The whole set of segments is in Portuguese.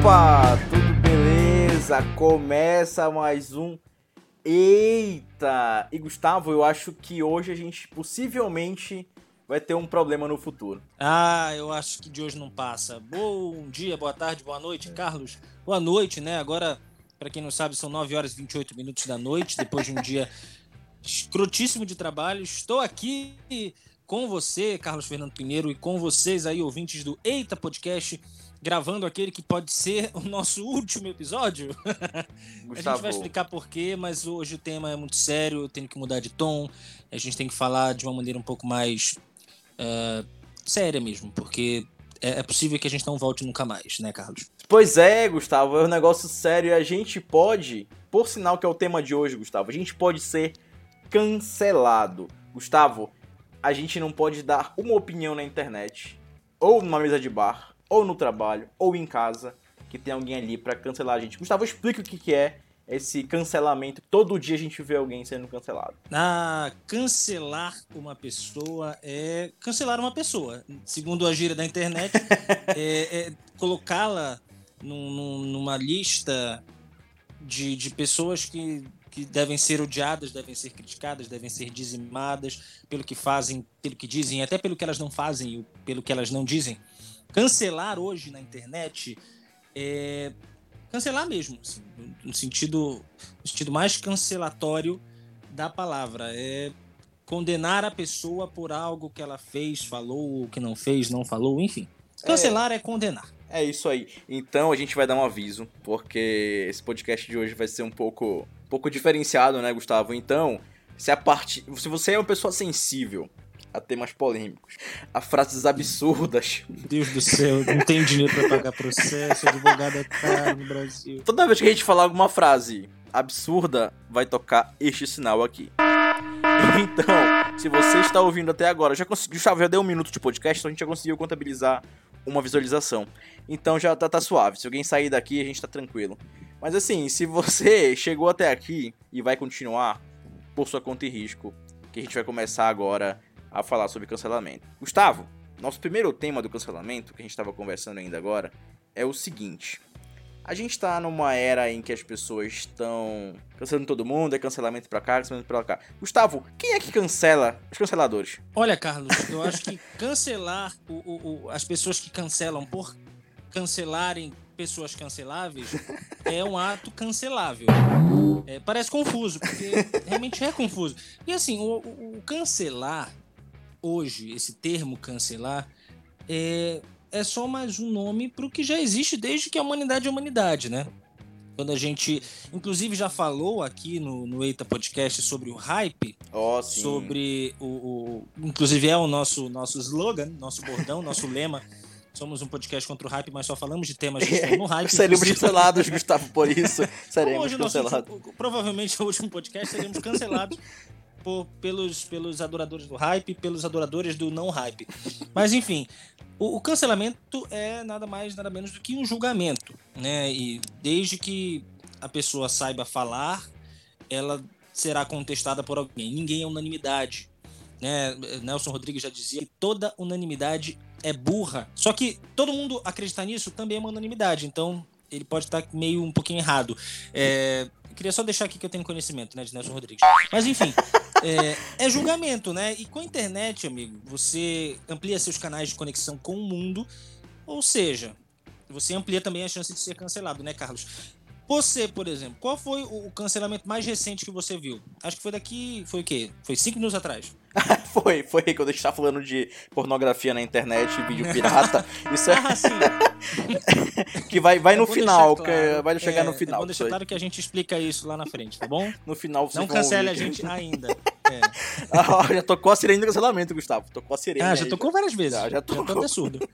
Opa, tudo beleza? Começa mais um Eita! E Gustavo, eu acho que hoje a gente possivelmente vai ter um problema no futuro. Ah, eu acho que de hoje não passa. Bom dia, boa tarde, boa noite, Carlos. Boa noite, né? Agora, para quem não sabe, são 9 horas e 28 minutos da noite, depois de um dia escrotíssimo de trabalho. Estou aqui com você, Carlos Fernando Pinheiro, e com vocês aí, ouvintes do Eita Podcast, gravando aquele que pode ser o nosso último episódio. Gustavo. A gente vai explicar porquê, mas hoje o tema é muito sério, eu tenho que mudar de tom, a gente tem que falar de uma maneira um pouco mais uh, séria mesmo, porque é, é, possível que a gente não volte nunca mais, né, Carlos? Pois é, Gustavo, é um negócio sério e a gente pode, por sinal que é o tema de hoje, Gustavo, a gente pode ser cancelado. Gustavo, a gente não pode dar uma opinião na internet, ou numa mesa de bar, ou no trabalho, ou em casa, que tem alguém ali para cancelar a gente. Gustavo, explica o que, que é esse cancelamento. Todo dia a gente vê alguém sendo cancelado. Ah, cancelar uma pessoa é cancelar uma pessoa. Segundo a gíria da internet, é, é colocá-la num, numa lista de, de pessoas que, que devem ser odiadas, devem ser criticadas, devem ser dizimadas pelo que fazem, pelo que dizem, até pelo que elas não fazem e pelo que elas não dizem. Cancelar hoje na internet é cancelar mesmo, assim, no sentido, no sentido mais cancelatório da palavra. É condenar a pessoa por algo que ela fez, falou, que não fez, não falou, enfim. Cancelar é, é condenar. É isso aí. Então a gente vai dar um aviso, porque esse podcast de hoje vai ser um pouco, um pouco diferenciado, né, Gustavo? Então, se a parte, se você é uma pessoa sensível a temas polêmicos, a frases absurdas. Deus do céu, não tem dinheiro para pagar processo, advogado é caro no Brasil. Toda vez que a gente falar alguma frase absurda, vai tocar este sinal aqui. Então, se você está ouvindo até agora, já conseguiu, já deu um minuto de podcast, então a gente já conseguiu contabilizar uma visualização. Então já tá, tá suave. Se alguém sair daqui, a gente tá tranquilo. Mas assim, se você chegou até aqui e vai continuar, por sua conta e risco, que a gente vai começar agora a falar sobre cancelamento. Gustavo, nosso primeiro tema do cancelamento, que a gente estava conversando ainda agora, é o seguinte. A gente está numa era em que as pessoas estão cancelando todo mundo, é cancelamento pra cá, cancelamento pra cá. Gustavo, quem é que cancela os canceladores? Olha, Carlos, eu acho que cancelar o, o, o, as pessoas que cancelam por cancelarem pessoas canceláveis é um ato cancelável. É, parece confuso, porque realmente é confuso. E assim, o, o cancelar hoje, esse termo cancelar, é, é só mais um nome para o que já existe desde que a humanidade é humanidade, né? Quando a gente, inclusive, já falou aqui no, no Eita Podcast sobre o hype, oh, sobre o, o, Inclusive é o nosso, nosso slogan, nosso bordão, nosso lema. Somos um podcast contra o hype, mas só falamos de temas no hype. Seremos cancelados, Gustavo, por isso. Seremos cancelados. Último, provavelmente o último podcast seremos cancelados por, pelos, pelos adoradores do hype, pelos adoradores do não hype. Mas enfim, o, o, cancelamento é nada mais, nada menos do que um julgamento, né? E desde que a pessoa saiba falar, ela será contestada por alguém. Ninguém é unanimidade. Né? Nelson Rodrigues já dizia que toda unanimidade é burra. Só que todo mundo acreditar nisso também é uma unanimidade. Então ele pode estar meio um pouquinho errado. É, queria só deixar aqui que eu tenho conhecimento, né, de Nelson Rodrigues. Mas enfim, é, é, julgamento, né? E com a internet, amigo, você amplia seus canais de conexão com o mundo, ou seja, você amplia também a chance de ser cancelado, né, Carlos? Você, por exemplo, qual foi o cancelamento mais recente que você viu? Acho que foi daqui. Foi o quê? Foi cinco minutos atrás. foi, foi quando a gente tá falando de pornografia na internet, vídeo pirata. Isso é. Ah, sim. que vai, vai é no final, claro. que vai chegar é, no final. É bom deixar claro que a gente explica isso lá na frente, tá bom? No final você Não cancele a gente ainda. É. Ah, já tocou a sirene do cancelamento, Gustavo. Tocou a sirene. Ah, já aí, tocou já. várias vezes. Já, já tocou. Já tô até surdo.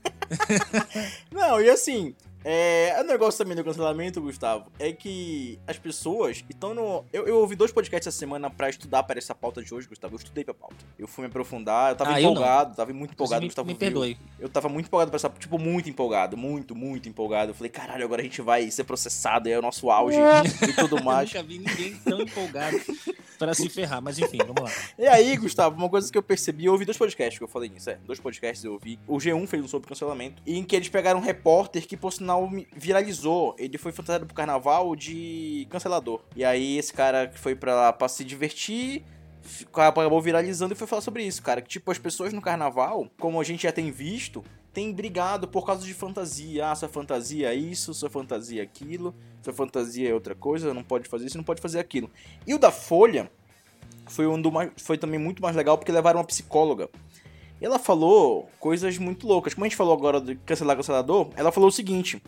Não, e assim, é, o negócio também do cancelamento, Gustavo, é que as pessoas estão no. Eu, eu ouvi dois podcasts essa semana pra estudar para essa pauta de hoje, Gustavo. Eu estudei pra pauta. Eu fui me aprofundar, eu tava ah, empolgado, eu tava muito empolgado, me, Gustavo. Me perdoe. Eu tava muito empolgado pra essa. Tipo, muito empolgado, muito, muito empolgado. Eu falei, caralho, agora a gente vai ser processado, é o nosso auge e tudo mais. eu nunca vi ninguém tão empolgado. pra se ferrar. Mas enfim, vamos lá. E aí, Gustavo, uma coisa que eu percebi, eu ouvi dois podcasts que eu falei nisso, é. Dois podcasts eu ouvi. O G1 fez um sobre cancelamento, em que eles pegaram um repórter que, por sinal, viralizou. Ele foi fantasiado pro carnaval de cancelador. E aí, esse cara que foi pra lá pra se divertir acabou viralizando e foi falar sobre isso, cara. Que, tipo, as pessoas no carnaval, como a gente já tem visto, tem brigado por causa de fantasia. Ah, sua fantasia é isso, sua fantasia é aquilo, sua fantasia é outra coisa, não pode fazer isso, não pode fazer aquilo. E o da Folha foi, um do mais, foi também muito mais legal porque levaram uma psicóloga. E ela falou coisas muito loucas. Como a gente falou agora de cancelar cancelador, ela falou o seguinte.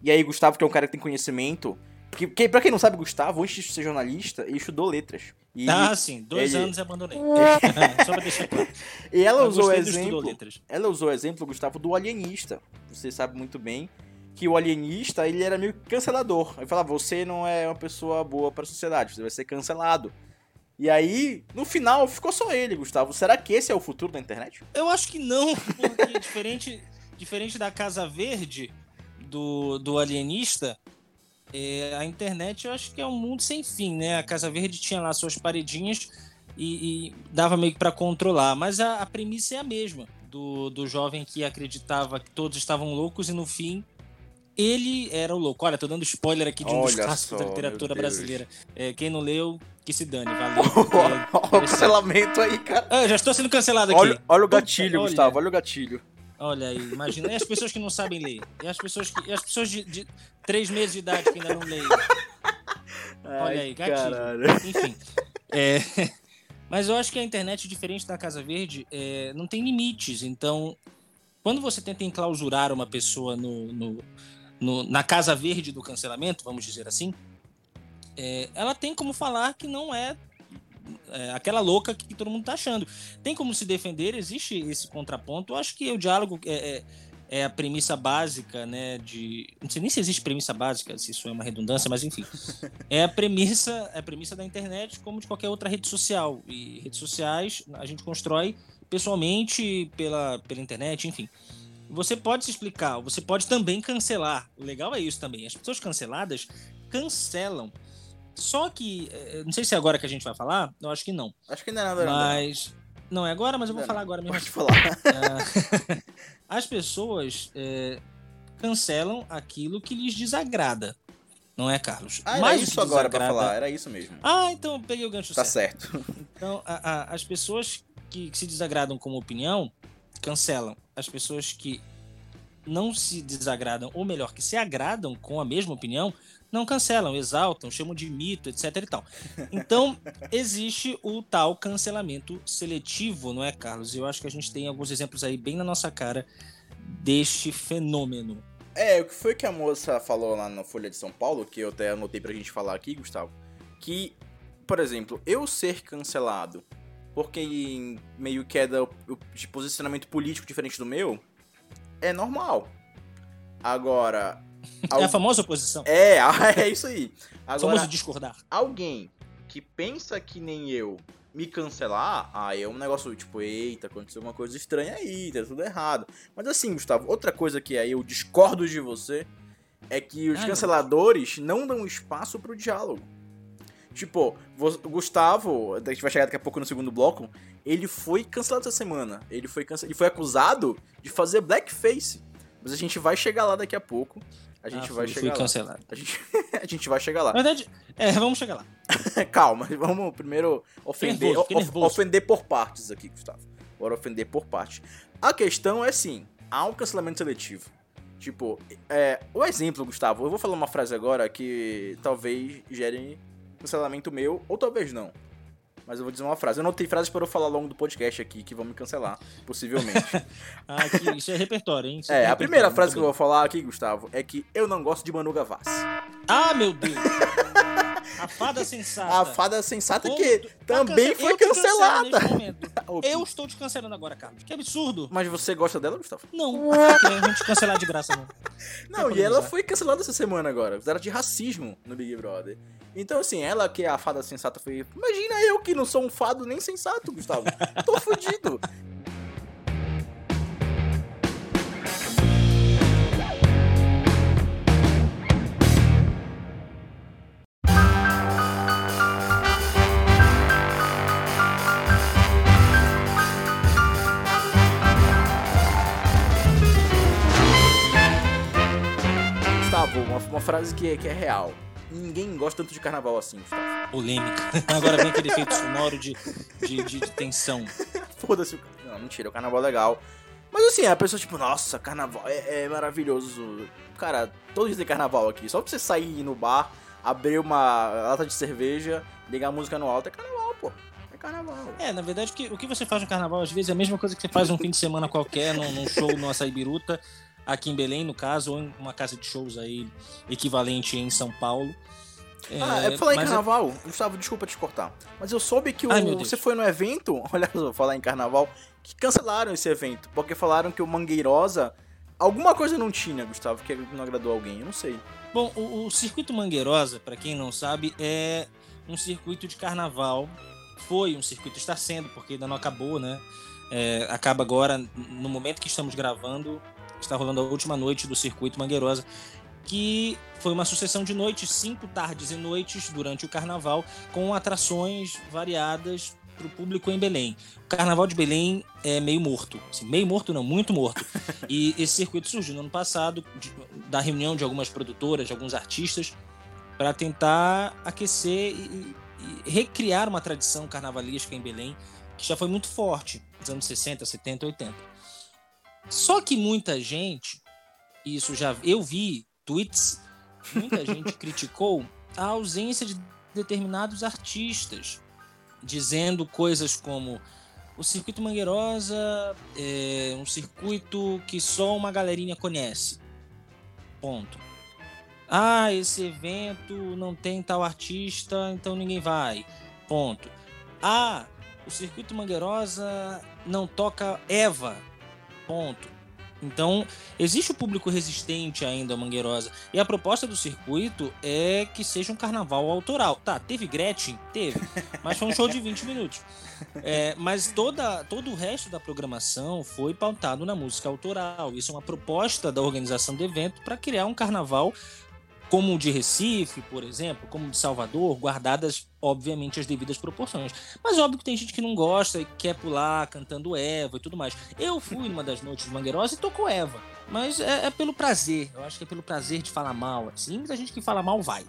E aí, Gustavo, que é um cara que tem conhecimento, porque, porque, pra quem não sabe, Gustavo, antes de ser jornalista, ele estudou letras. E ah, sim. Dois ele... anos e abandonei. Só pra deixar claro. E ela Eu usou o exemplo. Ela usou o exemplo, Gustavo, do alienista. Você sabe muito bem que o alienista, ele era meio cancelador. Ele falava, você não é uma pessoa boa para a sociedade, você vai ser cancelado. E aí, no final, ficou só ele, Gustavo. Será que esse é o futuro da internet? Eu acho que não, porque diferente, diferente da Casa Verde, do, do alienista, é, a internet eu acho que é um mundo sem fim, né? A Casa Verde tinha lá suas paredinhas e, e dava meio que para controlar, mas a, a, premissa é a mesma do, do jovem que acreditava que todos estavam loucos e no fim ele era o louco. Olha, tô dando spoiler aqui de um Olha dos clássicos da literatura brasileira. É, quem não leu, que se dane, valeu. Olha o cancelamento aí, cara. Ah, já estou sendo cancelado aqui. Olha, olha o gatilho, Puta, Gustavo, olha. olha o gatilho. Olha aí, imagina. E as pessoas que não sabem ler? E as pessoas, que, e as pessoas de, de três meses de idade que ainda não leem? Olha aí, gatilho. Caralho. Enfim. É, mas eu acho que a internet, diferente da Casa Verde, é, não tem limites. Então, quando você tenta enclausurar uma pessoa no, no, no na Casa Verde do cancelamento, vamos dizer assim, é, ela tem como falar que não é é, aquela louca que todo mundo tá achando. Tem como se defender, existe esse contraponto. Eu acho que o diálogo é, é, é, a premissa básica, né? De. Não sei nem se existe premissa básica, se isso é uma redundância, mas enfim. É a premissa, é a premissa da internet, como de qualquer outra rede social. E redes sociais a gente constrói pessoalmente, pela, pela internet, enfim. Você pode se explicar, você pode também cancelar. O legal é isso também. As pessoas canceladas cancelam. Só que, eh, não sei se é agora que a gente vai falar, eu acho que não. Acho que não é nada. Mas. Não, é agora, mas eu vou não, falar agora mesmo. Pode falar. É, as pessoas é, cancelam aquilo que lhes desagrada. Não é, Carlos? Ah, era isso agora desagrada... pra falar, era isso mesmo. Ah, então eu peguei o gancho tá certo. certo. Então, a, a, as pessoas que, que se desagradam como opinião, cancelam. As pessoas que não se desagradam, ou melhor, que se agradam com a mesma opinião, não cancelam, exaltam, chamam de mito, etc e tal. Então, existe o tal cancelamento seletivo, não é, Carlos? Eu acho que a gente tem alguns exemplos aí bem na nossa cara deste fenômeno. É, o que foi que a moça falou lá na Folha de São Paulo, que eu até anotei pra gente falar aqui, Gustavo, que, por exemplo, eu ser cancelado porque meio que é de posicionamento político diferente do meu, é normal. Agora, é a famosa oposição. É, é isso aí. Agora, famoso discordar. Alguém que pensa que nem eu me cancelar, aí é um negócio tipo, eita, aconteceu uma coisa estranha aí, tá tudo errado. Mas assim, Gustavo, outra coisa que aí eu discordo de você é que os canceladores não dão espaço pro diálogo. Tipo, Gustavo, a gente vai chegar daqui a pouco no segundo bloco, ele foi cancelado essa semana. Ele foi, cance... ele foi acusado de fazer blackface. Mas a gente vai chegar lá daqui a pouco. A gente ah, vai fui, chegar fui lá. cancelado. A gente, a gente vai chegar lá. Na verdade, é, vamos chegar lá. Calma, vamos primeiro ofender, nervoso, nervoso. ofender por partes aqui, Gustavo. Bora ofender por parte. A questão é assim, há um cancelamento seletivo. Tipo, é, o exemplo, Gustavo, eu vou falar uma frase agora que talvez gere cancelamento meu, ou talvez não. Mas eu vou dizer uma frase. Eu não tenho frases para eu falar ao longo do podcast aqui que vão me cancelar, possivelmente. ah, aqui, isso é repertório, hein? Isso é, é a primeira frase que eu vou falar aqui, Gustavo, é que eu não gosto de Manu Gavassi. Ah, meu Deus! A fada sensata. A fada sensata que tá também cance... foi cancelada. eu estou te cancelando agora, Carlos. Que absurdo. Mas você gosta dela, Gustavo? Não. a gente cancelar de graça, não. Não, e ela foi cancelada essa semana agora. Fizeram de racismo no Big Brother. Então, assim, ela que é a fada sensata foi. Imagina eu que não sou um fado nem sensato, Gustavo. Tô fudido. Gustavo, uma, uma frase que, é, que é real. Ninguém gosta tanto de carnaval assim, Gustavo. Polêmica. Agora vem aquele efeito sonoro de, de, de, de tensão. Foda-se. o- Não, mentira, o carnaval é legal. Mas assim, a pessoa, tipo, nossa, carnaval é, é maravilhoso. Cara, todo dia tem carnaval aqui. Só pra você sair no bar, abrir uma lata de cerveja, ligar a música no alto, é carnaval, pô. É carnaval. É, na verdade, o que, o que você faz no carnaval, às vezes, é a mesma coisa que você faz um fim de semana qualquer, num, num show no Açaí Biruta, aqui em Belém, no caso, ou em uma casa de shows aí equivalente em São Paulo. Ah, é pra falar em mas carnaval, Gustavo, desculpa te cortar. Mas eu soube que o, Ai, você foi no evento, olha só, falar em carnaval, que cancelaram esse evento, porque falaram que o Mangueirosa. Alguma coisa não tinha, Gustavo, que não agradou alguém, eu não sei. Bom, o, o circuito Mangueirosa, para quem não sabe, é um circuito de carnaval. Foi um circuito, está sendo, porque ainda não acabou, né? É, acaba agora, no momento que estamos gravando, está rolando a última noite do circuito Mangueirosa, que foi uma sucessão de noites, cinco tardes e noites durante o carnaval, com atrações variadas para o público em Belém. O carnaval de Belém é meio morto, assim, meio morto não, muito morto. E esse circuito surgiu no ano passado, de- da reunião de algumas produtoras, de alguns artistas, para tentar aquecer e, e recriar uma tradição carnavalesca em Belém, que já foi muito forte nos anos 60, 70, 80. Só que muita gente, isso já eu vi tweets, muita gente criticou a ausência de determinados artistas, dizendo coisas como o circuito Mangueirosa é um circuito que só uma galerinha conhece. Ponto. Ah, esse evento não tem tal artista, então ninguém vai. Ponto. Ah, o circuito Mangueirosa não toca Eva. Ponto. Então, existe o público resistente ainda à Mangueirosa. E a proposta do circuito é que seja um carnaval autoral. Tá, teve Gretchen? Teve. Mas foi um show de 20 minutos. É, mas toda, todo o resto da programação foi pautado na música autoral. Isso é uma proposta da organização do evento para criar um carnaval como o de Recife, por exemplo, como o de Salvador, guardadas, obviamente, as devidas proporções. Mas óbvio que tem gente que não gosta e quer pular cantando Eva e tudo mais. Eu fui numa das noites de Mangueirosa e tocou Eva. Mas é, é pelo prazer. Eu acho que é pelo prazer de falar mal. Assim, muita gente que fala mal vai.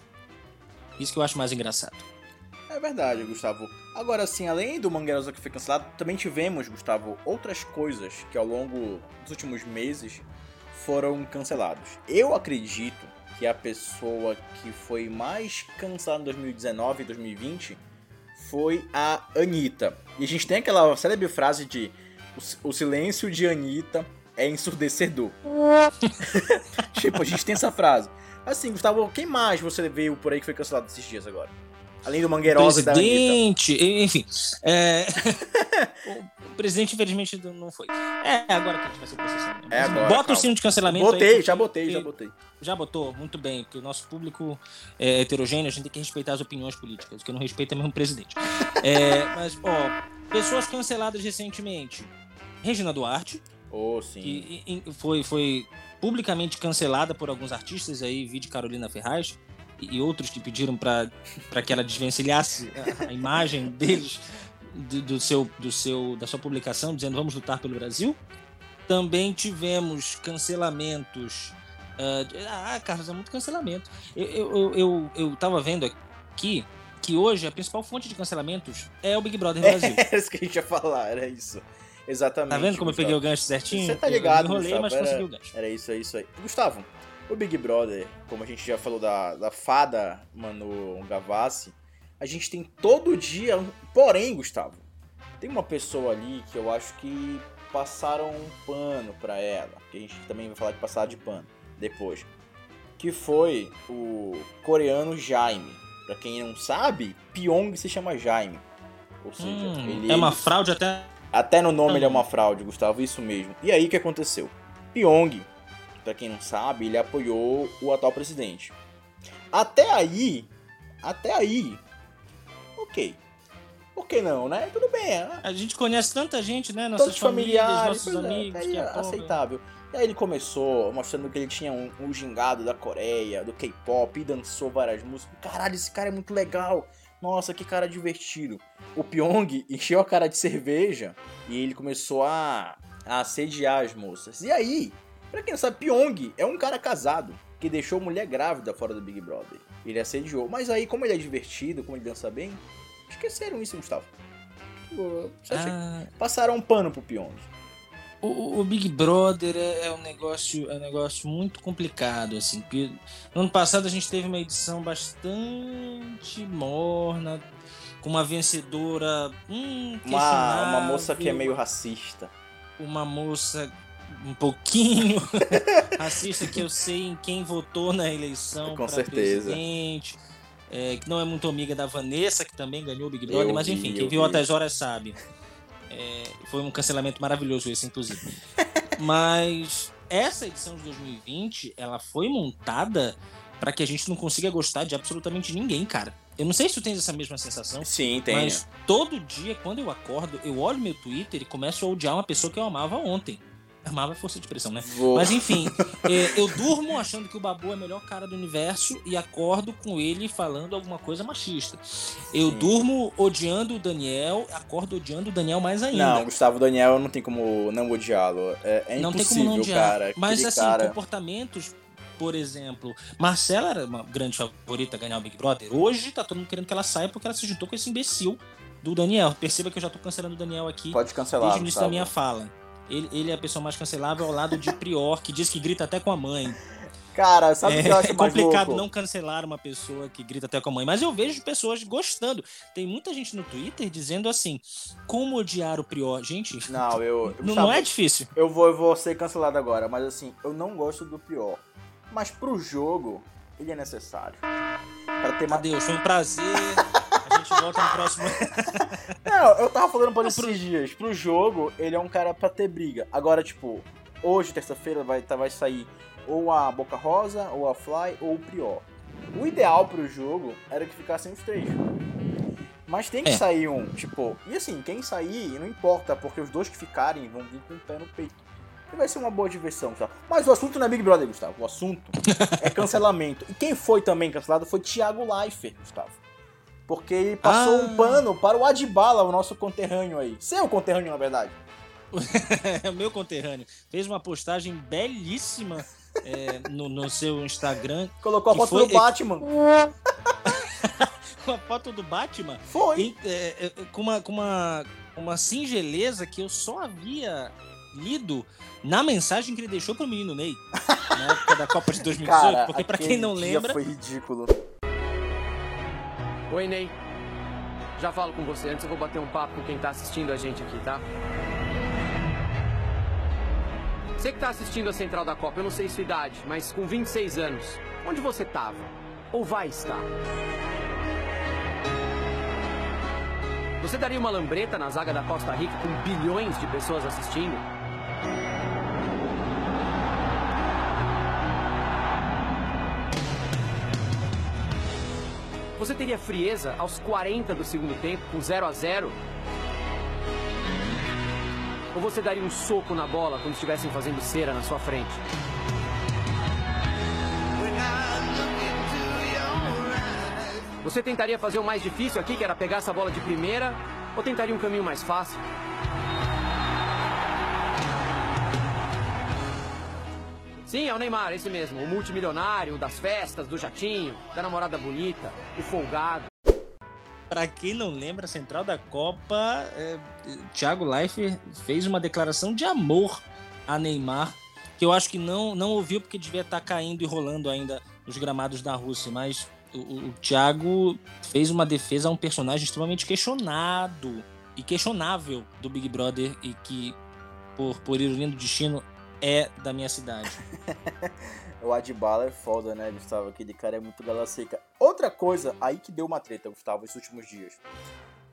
Isso que eu acho mais engraçado. É verdade, Gustavo. Agora, assim, além do Mangueirosa que foi cancelado, também tivemos, Gustavo, outras coisas que ao longo dos últimos meses foram cancelados. Eu acredito que a pessoa que foi mais cancelada em 2019 e 2020 foi a Anitta. E a gente tem aquela célebre frase de o si- o silêncio de Anitta é ensurdecedor. tipo, a gente tem essa frase. Assim, Gustavo, quem mais você viu por aí que foi cancelado esses dias agora? Além do Mangueirosa e da Anitta. Presidente, enfim. é, o presidente, infelizmente, não foi. É agora que a gente vai ser processado. É agora, Bota calma. o sino de cancelamento aí, Botei, porque- já botei, já porque- botei. Já botou? Muito bem, porque o nosso público é heterogêneo, a gente tem que respeitar as opiniões políticas, o que não respeita é mesmo o presidente. É, mas, ó, pessoas canceladas recentemente. Regina Duarte, Oh, sim. que foi, foi publicamente cancelada por alguns artistas aí, vi de Carolina Ferraz e, outros que pediram para que ela desvencilhasse a, imagem deles do, do seu, do seu, da sua publicação, dizendo vamos lutar pelo Brasil. Também tivemos cancelamentos. ah, de- ah, Carlos, é muito cancelamento. Eu, eu, eu, eu, eu tava vendo aqui que hoje a principal fonte de cancelamentos é o Big Brother Brasil. Era isso que a gente ia falar, era isso. Exatamente. Tá vendo como eu Gustavo. peguei o gancho certinho? Você tá Eu- ligado, Eu enrolei, Gustavo, mas era- consegui o gancho. Era isso, é isso aí. Gustavo, o Big Brother, como a gente já falou da, da fada Manu Gavassi, a gente tem todo dia. Porém, Gustavo, tem uma pessoa ali que eu acho que passaram um pano pra ela. Que a gente também vai falar de passar de pano depois. Que foi o coreano Jaime. Pra quem não sabe, Pyong se chama Jaime. Ou seja, Hum, ele é uma fraude até. até no nome ele é uma fraude, Gustavo, isso mesmo. E aí o que aconteceu? Pyong, pra quem não sabe, ele apoiou o atual presidente. Até aí, até aí, ok. Por que não, né? Tudo bem, né? A gente conhece tanta gente, né? Nossas Todos familiares, nossos é, amigos. aí que é apoiam. aceitável. E aí ele começou mostrando que ele tinha um, um gingado da Coreia, do K-pop, e dançou várias músicas. Caralho, esse cara é muito legal. Nossa, que cara divertido. O Pyong encheu a cara de cerveja e ele começou a, a assediar as moças. E aí, pra quem não sabe, Pyong é um cara casado. que deixou mulher grávida fora do Big Brother. Ele assediou. Mas aí, como ele é divertido, como ele dança bem, esqueceram isso, Gustavo. Você acha Ah, que Passaram um pano pro Pionde. o, o Big Brother é, é um negócio, é um negócio muito complicado, assim. porque no ano passado a gente teve uma edição bastante morna, com uma vencedora. Hum, Uma, uma moça que é meio racista. uma moça um pouquinho racista que eu sei em quem votou na eleição Com certeza. presidente, é, que não é muito amiga da Vanessa que também ganhou o Big Brother Eu mas vi, enfim eu quem viu vi. Altas Horas sabe É, foi um cancelamento maravilhoso esse inclusive mas essa edição de 2020 ela foi montada para que a gente não consiga gostar de absolutamente ninguém cara eu não sei se tu tens essa mesma sensação Sim, tem. mas todo dia, quando eu acordo, eu olho meu Twitter e começo a odiar uma pessoa que eu amava ontem. Amava força de expressão, né? Vou... Mas enfim, é, eu durmo achando que o Babu é o melhor cara do universo e acordo com ele falando alguma coisa machista. Eu Sim. durmo odiando o Daniel, acordo odiando o Daniel mais ainda. Não, Gustavo Daniel não tem como não odiá-lo. É, é não tem impossível, como não odiar. cara. Mas assim, cara... comportamentos, por exemplo, Marcela era uma grande favorita a ganhar o Big Brother. Hoje tá todo mundo querendo que ela saia porque ela se juntou com esse imbecil do Daniel. Perceba que eu já tô cancelando o Daniel aqui Pode cancelar, desde o início da minha fala. Ele, ele é a pessoa mais cancelável ao lado de Prior, que diz que grita até com a mãe. Cara, sabe o É, que eu acho é mais complicado louco? não cancelar uma pessoa que grita até com a mãe, mas eu vejo pessoas gostando. Tem muita gente no Twitter dizendo assim: como odiar o Prior? Gente, Não, eu... não, Gustavo, não é difícil. Eu vou, eu vou ser cancelado agora, mas assim, eu não gosto do pior. Mas pro jogo, ele é necessário. Pra ter. Adeus, foi um prazer. A gente volta no próximo. Não, eu tava falando pra ele esses dias. Pro jogo, ele é um cara pra ter briga. Agora, tipo, hoje, terça-feira, vai, tá, vai sair ou a Boca Rosa, ou a Fly, ou o Prior. O ideal pro jogo era que ficassem os três. Mas tem que É. sair um, tipo... E assim, quem sair, não importa, porque os dois que ficarem vão vir com o pé no peito. E vai ser uma boa diversão, tá? Mas o assunto não é Big Brother, Gustavo. O assunto é cancelamento. E quem foi também cancelado foi Thiago Leifert, Gustavo. Porque ele passou Ah. um pano para o Adbala, o nosso conterrâneo aí. Seu conterrâneo, na verdade. O meu conterrâneo. Fez uma postagem belíssima é, no, no seu Instagram Colocou a foto foi- do Batman. com a foto do Batman. Foi. E, é, é, com uma, com uma, uma singeleza que eu só havia lido na mensagem que ele deixou pro menino Ney na época da Copa de 2018. Cara, porque aquele quem não lembra, foi ridículo. Oi, Ney. Já falo com você. Antes eu vou bater um papo com quem tá assistindo a gente aqui, tá? Você que tá assistindo a Central da Copa, eu não sei sua idade, mas com 26 anos, onde você tava? Ou vai estar? Você daria uma lambreta na zaga da Costa Rica com bilhões de pessoas assistindo? Você teria frieza aos 40 do segundo tempo, com 0 a 0 Ou você daria um soco na bola quando estivessem fazendo cera na sua frente? Você tentaria fazer o mais difícil aqui, que era pegar essa bola de primeira, ou tentaria um caminho mais fácil? Sim, é o Neymar, esse mesmo. O multimilionário, das festas, do jatinho, da namorada bonita, o folgado. pra quem não lembra, a Central da Copa, é, Thiago Leifert fez uma declaração de amor a Neymar, que eu acho que não, não ouviu porque devia estar caindo e rolando ainda os gramados da Rússia, mas o, o, o Thiago fez uma defesa a um personagem extremamente questionado e questionável do Big Brother e que, por, por ironia do destino, é da minha cidade. O Adbala é foda, né, Gustavo? Aquele cara é muito gala seca. Outra coisa aí que deu uma treta, Gustavo, esses últimos dias.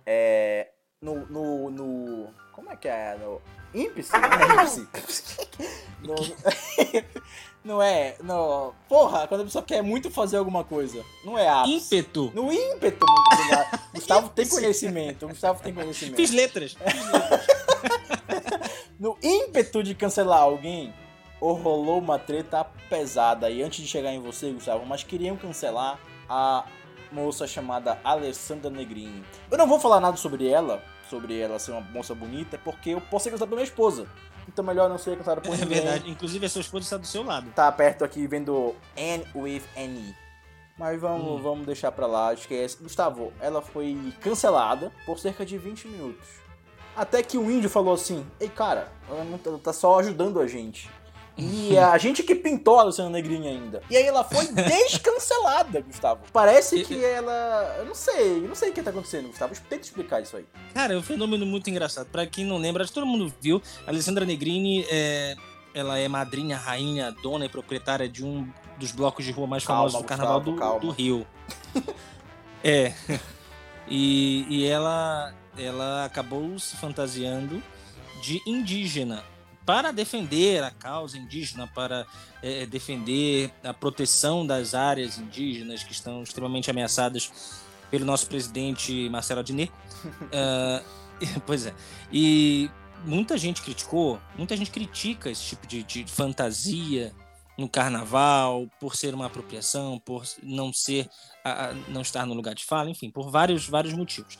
É. No. no, no como é que é? No. Ímpice? Não é ímpice. No- não é. No, porra, quando a pessoa quer muito fazer alguma coisa. Não é ápice. Ímpeto! No ímpeto, muito obrigado. Gustavo tem conhecimento. Gustavo tem conhecimento. Fiz letras! No ímpeto de cancelar alguém, ou rolou uma treta pesada aí antes de chegar em você, Gustavo, mas queriam cancelar a moça chamada Alessandra Negrini. Eu não vou falar nada sobre ela, sobre ela ser uma moça bonita, porque eu posso ser cancelado pela minha esposa. Então melhor não ser cancelado por É ninguém. verdade. Inclusive, a sua esposa está do seu lado. Tá perto aqui vendo N with N. Mas vamos, Hum. vamos deixar pra lá, esquece. Gustavo, ela foi cancelada por cerca de 20 minutos. Até que o índio falou assim: Ei, cara, ela tá, ela tá só ajudando a gente. E a gente que pintou a Luciana Negrini ainda. E aí ela foi descancelada, Gustavo. Parece que ela. Eu não sei, eu não sei o que tá acontecendo, Gustavo. Tenta explicar isso aí. Cara, é um fenômeno muito engraçado. Pra quem não lembra, acho que todo mundo viu. A Alessandra Negrini é, ela é madrinha, rainha, dona e proprietária de um dos blocos de rua mais Calma, famosos do Carnaval Gustavo, do, do Rio. é. E, e ela, ela acabou se fantasiando de indígena para defender a causa indígena, para é, defender a proteção das áreas indígenas que estão extremamente ameaçadas pelo nosso presidente Marcelo Adnet. Ah, pois é. E muita gente criticou, muita gente critica esse tipo de, de fantasia no carnaval, por ser uma apropriação, por não ser, a- a- não estar no lugar de fala, enfim, por vários, vários motivos.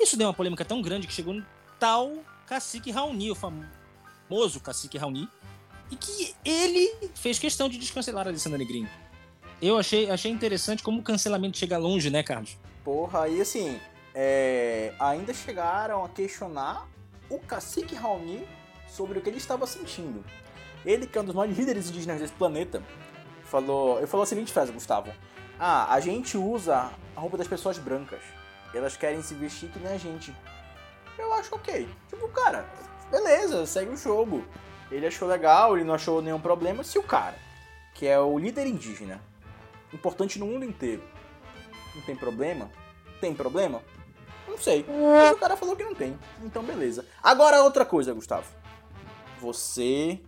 Isso deu uma polêmica tão grande que chegou no tal cacique Raoni, o famoso cacique Raoni, e que ele fez questão de descancelar a Alessandra Negrini. Eu achei, achei interessante como o cancelamento chega longe, né, Carlos? Porra, e assim, é, ainda chegaram a questionar o cacique Raoni sobre o que ele estava sentindo. Ele, que é um dos maiores líderes indígenas desse planeta, falou, ele falou a seguinte frase, Gustavo. Ah, a gente usa a roupa das pessoas brancas. Elas querem se vestir que nem a gente. Eu acho ok. Tipo, cara, beleza, segue o jogo. Ele achou legal, ele não achou nenhum problema. Se o cara, que é o líder indígena, importante no mundo inteiro, não tem problema? Tem problema? Não sei. Mas o cara falou que não tem. Então, beleza. Agora, outra coisa, Gustavo. Você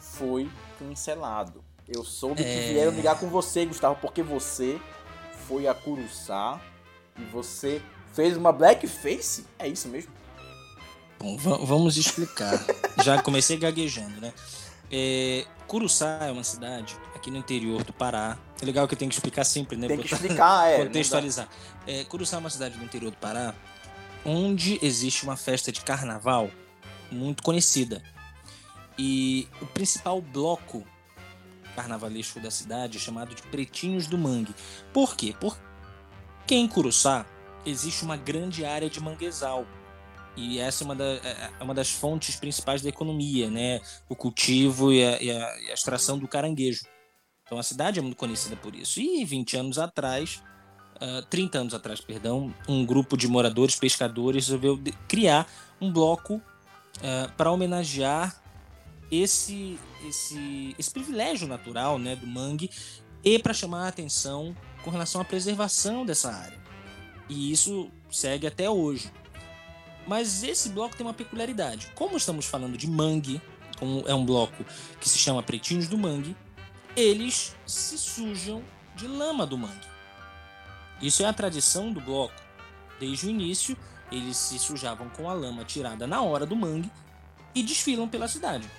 foi cancelado. Eu soube que É. vieram ligar com você, Gustavo, porque você foi a Curuçá e você fez uma blackface? É isso mesmo? Bom, va- vamos explicar. Já comecei gaguejando, né? É, Curuçá é uma cidade aqui no interior do Pará. É legal que eu tenho que explicar sempre, né? Tem que explicar, é. contextualizar. É, Curuçá é uma cidade do interior do Pará onde existe uma festa de carnaval muito conhecida. E o principal bloco carnavalesco da cidade é chamado de Pretinhos do Mangue. Por quê? Porque em Curuçá existe uma grande área de manguezal. E essa é uma, da- é- é uma das fontes principais da economia, né? O cultivo e a, e a- e a extração do caranguejo. Então a cidade é muito conhecida por isso. E 20 anos atrás, ah, 30 anos atrás, perdão, um grupo de moradores, pescadores, resolveu criar um bloco para homenagear esse, esse, esse privilégio natural né, do mangue e para chamar a atenção com relação à preservação dessa área. E isso segue até hoje. Mas esse bloco tem uma peculiaridade. Como estamos falando de mangue, como é um bloco que se chama Pretinhos do Mangue, eles se sujam de lama do mangue. Isso é a tradição do bloco. Desde o início, eles se sujavam com a lama tirada na hora do mangue e desfilam pela cidade.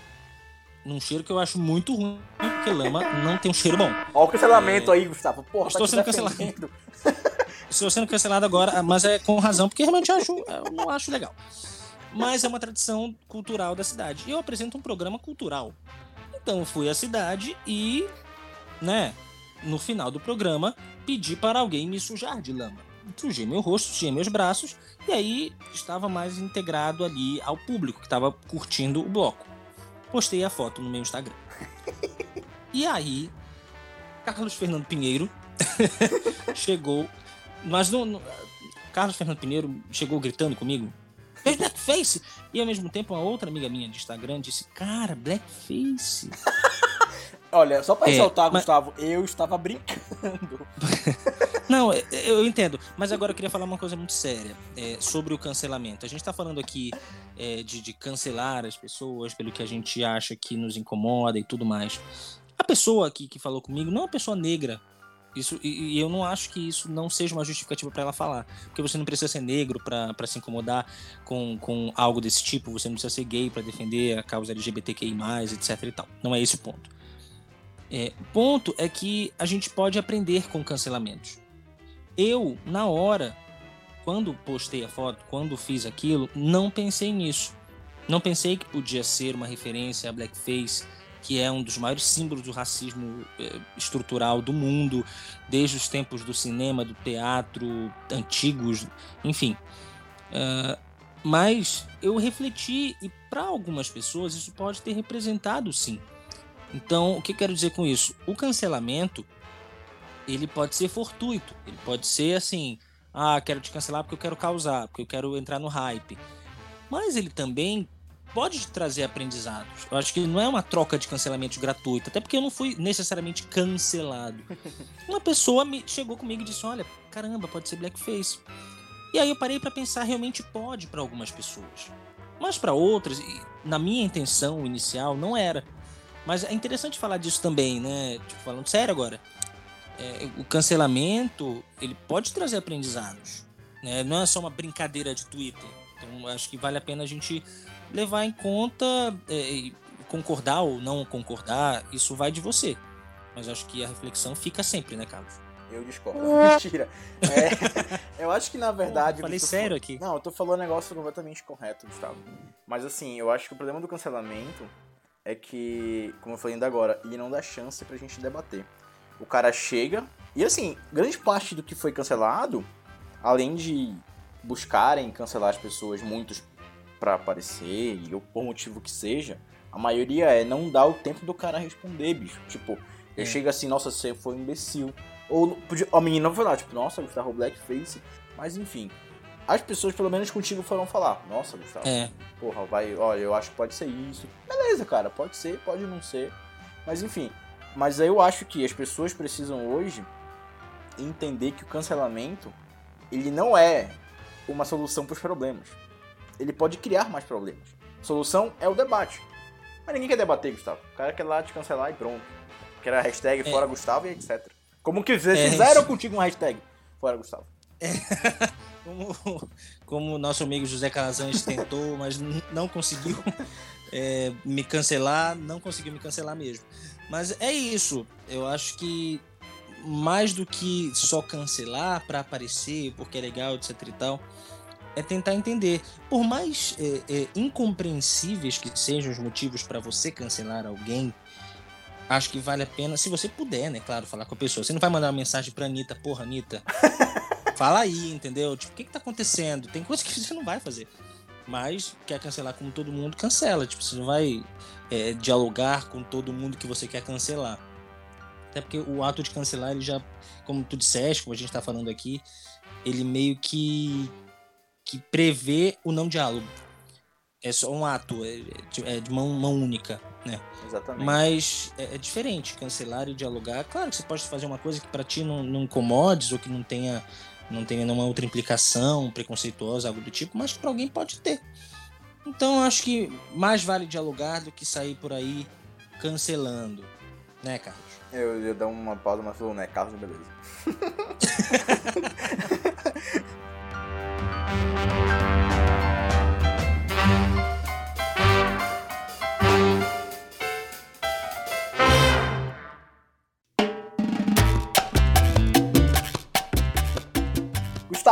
Num cheiro que eu acho muito ruim, porque lama não tem um cheiro bom. Ó o cancelamento aí, Gustavo. Porra, Estou tá sendo cancelado. Estou sendo cancelado agora, mas é com razão, porque realmente eu, acho, eu não acho legal. Mas é uma tradição cultural da cidade. E eu apresento um programa cultural. Então eu fui à cidade e, né, no final do programa, pedi para alguém me sujar de lama. Sujei meu rosto, sujei meus braços, e aí estava mais integrado ali ao público que estava curtindo o bloco. Postei a foto no meu Instagram. E aí, Carlos Fernando Pinheiro chegou. Mas não, não- Carlos Fernando Pinheiro chegou gritando comigo. Fez blackface! E ao mesmo tempo, uma outra amiga minha de Instagram disse: Cara, blackface. Olha, só pra É, ressaltar, mas- Gustavo, eu estava brincando. Não, é- é- eu entendo. Mas agora eu queria falar uma coisa muito séria é, sobre o cancelamento. A gente tá falando aqui é, de, de cancelar as pessoas pelo que a gente acha que nos incomoda e tudo mais. A pessoa aqui que falou comigo não é uma pessoa negra. Isso, e, e eu não acho que isso não seja uma justificativa para ela falar. Porque você não precisa ser negro para se incomodar com, com algo desse tipo. Você não precisa ser gay para defender a causa LGBTQI, etc e tal. Não é esse o ponto. É, o ponto é que a gente pode aprender com cancelamentos. Eu, na hora, quando postei a foto, quando fiz aquilo, não pensei nisso. Não pensei que podia ser uma referência a blackface, que é um dos maiores símbolos do racismo eh, estrutural do mundo, desde os tempos do cinema, do teatro, antigos, enfim. Uh, mas eu refleti e para algumas pessoas isso pode ter representado sim. Então, o que quero dizer com isso? O cancelamento ele pode ser fortuito, ele pode ser assim, ah, quero te cancelar porque eu quero causar, porque eu quero entrar no hype. Mas ele também pode trazer aprendizados. Eu acho que não é uma troca de cancelamento gratuita, até porque eu não fui necessariamente cancelado. Uma pessoa me chegou comigo e disse: "Olha, caramba, pode ser blackface". E aí eu parei para pensar, realmente pode para algumas pessoas. Mas para outras, na minha intenção inicial, não era. Mas é interessante falar disso também, né? Tipo, falando sério agora. É, o cancelamento, ele pode trazer aprendizados. Né? Não é só uma brincadeira de Twitter. Então, acho que vale a pena a gente levar em conta, é, concordar ou não concordar, isso vai de você. Mas acho que a reflexão fica sempre, né, Carlos? Eu discordo. Mentira. É, eu acho que na verdade. Pô, falei sério aqui. Não, eu tô falando um negócio completamente correto, Gustavo. Mas assim, eu acho que o problema do cancelamento é que, como eu falei ainda agora, ele não dá chance pra gente debater. O cara chega. E assim, grande parte do que foi cancelado, além de buscarem cancelar as pessoas, muitos para aparecer, ou por motivo que seja, a maioria é não dar o tempo do cara responder, bicho. Tipo, ele chega assim, nossa, você foi um imbecil. Ou a menina foi lá, tipo, nossa, Gustavo Blackface. Mas enfim. As pessoas, pelo menos contigo, foram falar, nossa, Gustavo, é. porra, vai, olha, eu acho que pode ser isso. Beleza, cara, pode ser, pode não ser. Mas enfim. Mas eu acho que as pessoas precisam hoje entender que o cancelamento, ele não é uma solução para os problemas. Ele pode criar mais problemas. A solução é o debate. Mas ninguém quer debater, Gustavo. O cara quer lá te cancelar e pronto. Quer a hashtag é. fora Gustavo e etc. Como que é. fizeram contigo uma hashtag fora Gustavo? É. como, como o nosso amigo José Calazans tentou, mas não conseguiu é, me cancelar, não conseguiu me cancelar mesmo. Mas é isso. Eu acho que mais do que só cancelar para aparecer, porque é legal, etc e tal, é tentar entender. Por mais é, é, incompreensíveis que sejam os motivos para você cancelar alguém, acho que vale a pena, se você puder, né, claro, falar com a pessoa. Você não vai mandar uma mensagem pra Anitta, porra, Anitta. fala aí, entendeu? Tipo, o que, que tá acontecendo? Tem coisas que você não vai fazer. Mas quer cancelar como todo mundo, cancela. Tipo, você não vai é, dialogar com todo mundo que você quer cancelar. Até porque o ato de cancelar, ele já, como tu disseste, como a gente tá falando aqui, ele meio que que prevê o não diálogo. É só um ato, é, é de mão, mão única, né? Exatamente. Mas é, é, diferente, cancelar e dialogar. Claro que você pode fazer uma coisa que para ti não, não incomodes ou que não tenha, não tenha nenhuma outra implicação preconceituosa, algo do tipo, mas para alguém pode ter. Então acho que mais vale dialogar do que sair por aí cancelando, né, Carlos? Eu ia dar uma pausa, mas falou, né, Carlos, beleza.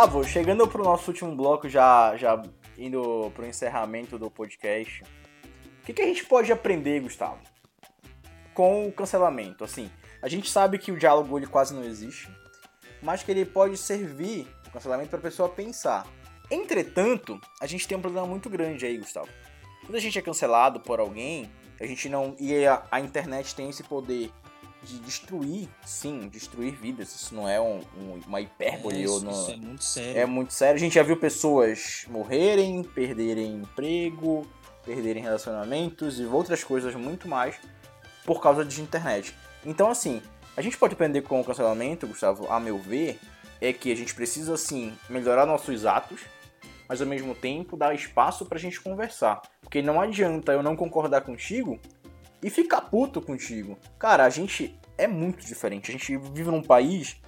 Gustavo, chegando pro nosso último bloco, já, já indo pro encerramento do podcast, o que, que a gente pode aprender, Gustavo, com o cancelamento? Assim, a gente sabe que o diálogo ele quase não existe, mas que ele pode servir, o cancelamento, para a pessoa pensar. Entretanto, a gente tem um problema muito grande aí, Gustavo. Quando a gente é cancelado por alguém, a gente não. E a, a internet tem esse poder de destruir, sim, destruir vidas. Isso não é um, um, uma hipérbole. É, ou não... isso é muito sério. É muito sério. A gente já viu pessoas morrerem, perderem emprego, perderem relacionamentos e outras coisas muito mais por causa de internet. Então, assim, a gente pode aprender com o cancelamento, Gustavo, a meu ver, é que a gente precisa, assim, melhorar nossos atos, mas ao mesmo tempo dar espaço pra gente conversar. Porque não adianta eu não concordar contigo e ficar puto contigo. Cara, a gente é muito diferente. A gente vive num país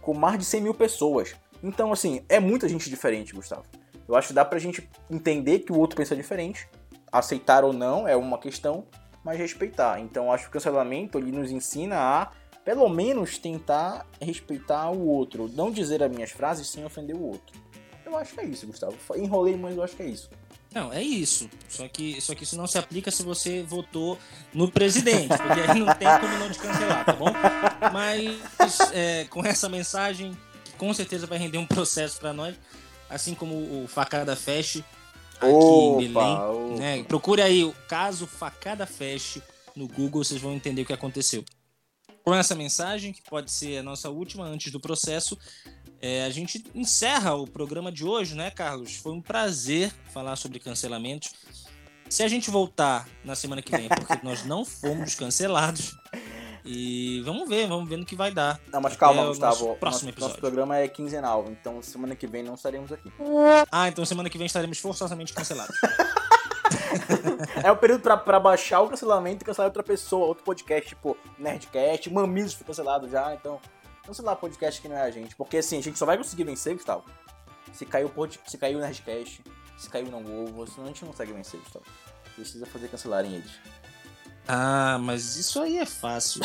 com mais de 100 mil pessoas. Então, assim, é muita gente diferente, Gustavo. Eu acho que dá pra gente entender que o outro pensa diferente. Aceitar ou não é uma questão, mas respeitar. Então, acho que o cancelamento ele nos ensina a, pelo menos, tentar respeitar o outro. Não dizer as minhas frases sem ofender o outro. Eu acho que é isso, Gustavo. Enrolei, mas eu acho que é isso. Não, é isso. Só que, só que isso não se aplica se você votou no presidente, porque aí não tem como não te cancelar, tá bom? Mas é, com essa mensagem, que com certeza vai render um processo para nós, assim como o Facada Fest aqui Opa, em Belém. opa. Né? Procure aí o caso Facada Fest no Google, vocês vão entender o que aconteceu. Com essa mensagem, que pode ser a nossa última antes do processo, é, a gente encerra o programa de hoje, né, Carlos? Foi um prazer falar sobre cancelamentos. Se a gente voltar na semana que vem, é porque nós não fomos cancelados. E vamos ver, vamos ver no que vai dar. Não, mas calma, Até Gustavo. nosso próximo nosso, nosso programa é quinzenal, então semana que vem não estaremos aqui. Ah, então semana que vem estaremos forçosamente cancelados. É o período pra, pra baixar o cancelamento e cancelar outra pessoa, outro podcast, tipo Nerdcast, Mamilos foi cancelado já, então. Cancelar podcast que não é a gente. Porque assim, a gente só vai conseguir vencer, Gustavo. Se cair o, pod, se cair o Nerdcast, se cair o Não Ovo, senão a gente não consegue vencer, Gustavo. Precisa fazer cancelarem eles. Ah, mas isso aí é fácil.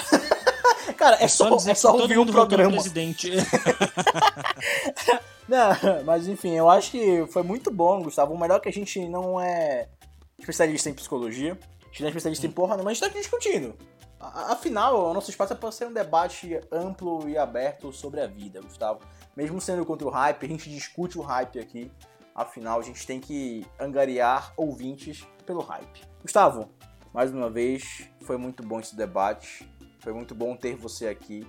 Cara, é, É só dizer é só ouvir no programa. presidente. Não, mas enfim, eu acho que foi muito bom, Gustavo. O melhor é que a gente não é especialista em psicologia, a gente não é especialista em porra, não, mas a gente tá aqui discutindo. Afinal, o nosso espaço é para ser um debate amplo e aberto sobre a vida, Gustavo. Mesmo sendo contra o hype, a gente discute o hype aqui. Afinal, a gente tem que angariar ouvintes pelo hype. Gustavo, mais uma vez, foi muito bom esse debate. Foi muito bom ter você aqui.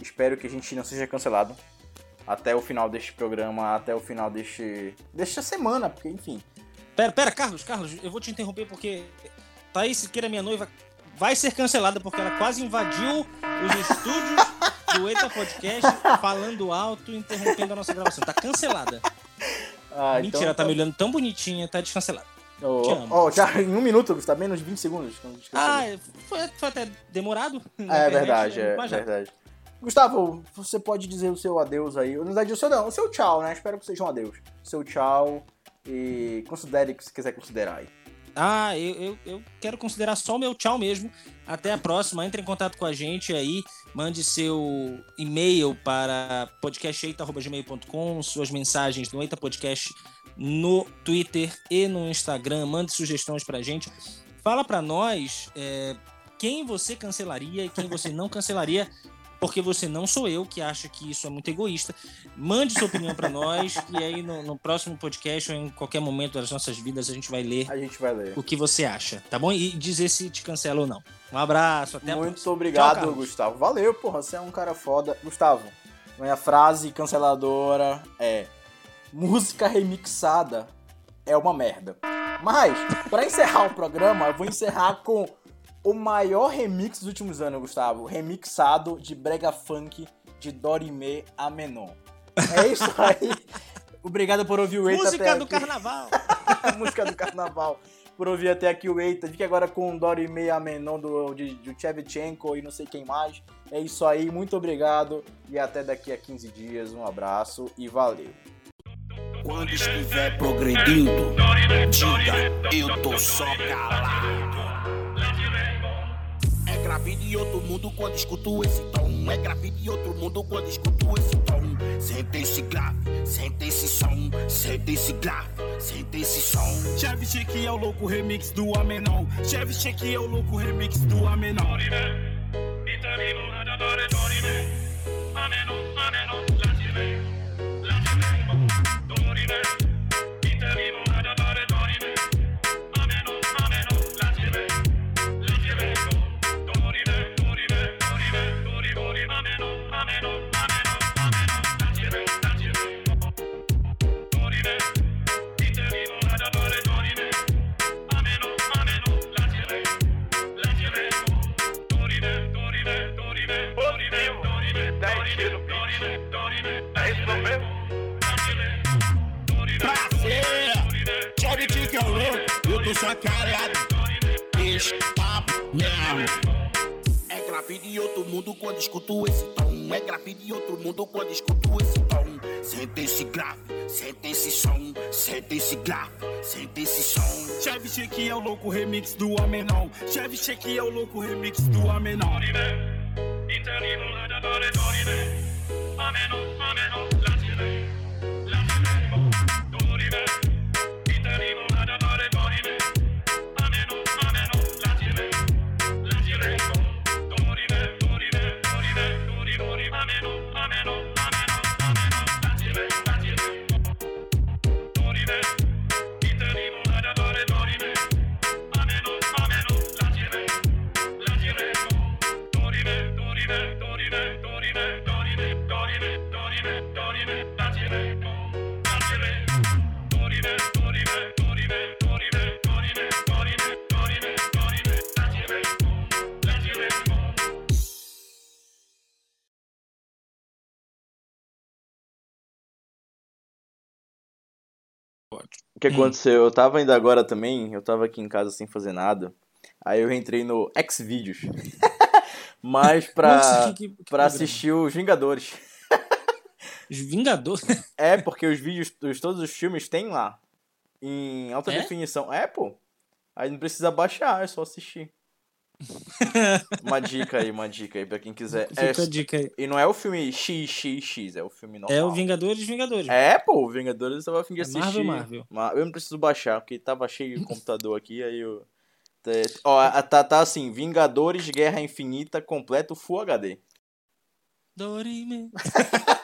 Espero que a gente não seja cancelado até o final deste programa, até o final deste desta semana, porque enfim. Pera, pera, Carlos, Carlos, eu vou te interromper porque Thaís Siqueira, minha noiva, vai ser cancelada porque ela quase invadiu os estúdios do Eita Podcast falando alto e interrompendo a nossa gravação. Tá cancelada. Ah, Mentira, ela tá me olhando tão bonitinha, tá descancelada. Oh, te amo. oh, já em um minuto, Gustavo, menos de 20 segundos. Ah, foi, foi até demorado. é internet, verdade, né? é Mas já. verdade. Gustavo, você pode dizer o seu adeus aí. Na verdade, o seu não, o seu tchau, né? Espero que seja um adeus. Seu tchau e considere o que você quiser considerar aí. Ah, eu, eu, eu quero considerar só o meu tchau mesmo. Até a próxima. Entre em contato com a gente aí. Mande seu e-mail para podcasteita.gmail.com, suas mensagens no Eita Podcast no Twitter e no Instagram. Mande sugestões pra gente. Fala pra nós é, quem você cancelaria e quem você não cancelaria. Porque você não sou eu que acha que isso é muito egoísta. Mande sua opinião pra nós e aí no, no próximo podcast ou em qualquer momento das nossas vidas a gente vai ler A gente vai ler. o que você acha, tá bom? E dizer se te cancela ou não. Um abraço, até a Muito próxima. obrigado, Tchau. Gustavo. Valeu, porra, você é um cara foda. Gustavo, minha frase canceladora é: música remixada é uma merda. Mas, pra encerrar o programa, eu vou encerrar com o maior remix dos últimos anos, Gustavo. Remixado de brega funk de Dorime a Menon. É isso aí. Obrigado por ouvir o Eita Música até do aqui. carnaval. música do carnaval. Por ouvir até aqui o Eita. Fique agora com o Dorime a Menon do, de, de Chevchenko e não sei quem mais. É isso aí, muito obrigado. E até daqui a 15 dias. Um abraço e valeu. Quando estiver progredindo, diga, eu tô só calado. É grave de outro mundo quando escuto esse tom. É grave de outro mundo quando escuto esse tom. Sente esse grave, sente esse som. Sente esse grave, sente esse som. Cheve Chique é o louco remix do Amenon. Cheve Chique é o louco remix do Amenon. Prazer, Deixa papo, não. É grave de outro mundo quando escuto esse tom. É grave de outro mundo quando escuto esse tom. Sente esse grave, sente esse som. Sente esse grave, sente esse som. Cheve Chique é o louco remix do Amenon. Cheve Chique é o louco remix do Amenon. Ameno, ameno, que aconteceu? Eu tava indo agora também, eu tava aqui em casa sem fazer nada. Aí eu entrei no Xvideos. Mas pra, Nossa, que- que- pra assistir os Vingadores. Os Vingadores. É, porque os vídeos, os, todos os filmes tem lá. Em alta É? definição. É, pô. Aí não precisa baixar, é só assistir. uma dica aí, uma dica aí pra quem quiser. É, Fica a dica aí. e não é o filme XXX, é o filme normal. É o Vingadores Vingadores. É, pô, o Vingadores eu tava a fim de É assistir. Marvel, Marvel. Mas Eu não preciso baixar, porque tava cheio o computador aqui, aí eu. É, Ó, tá, tá assim, Vingadores Guerra Infinita completo Full HD. Dorime.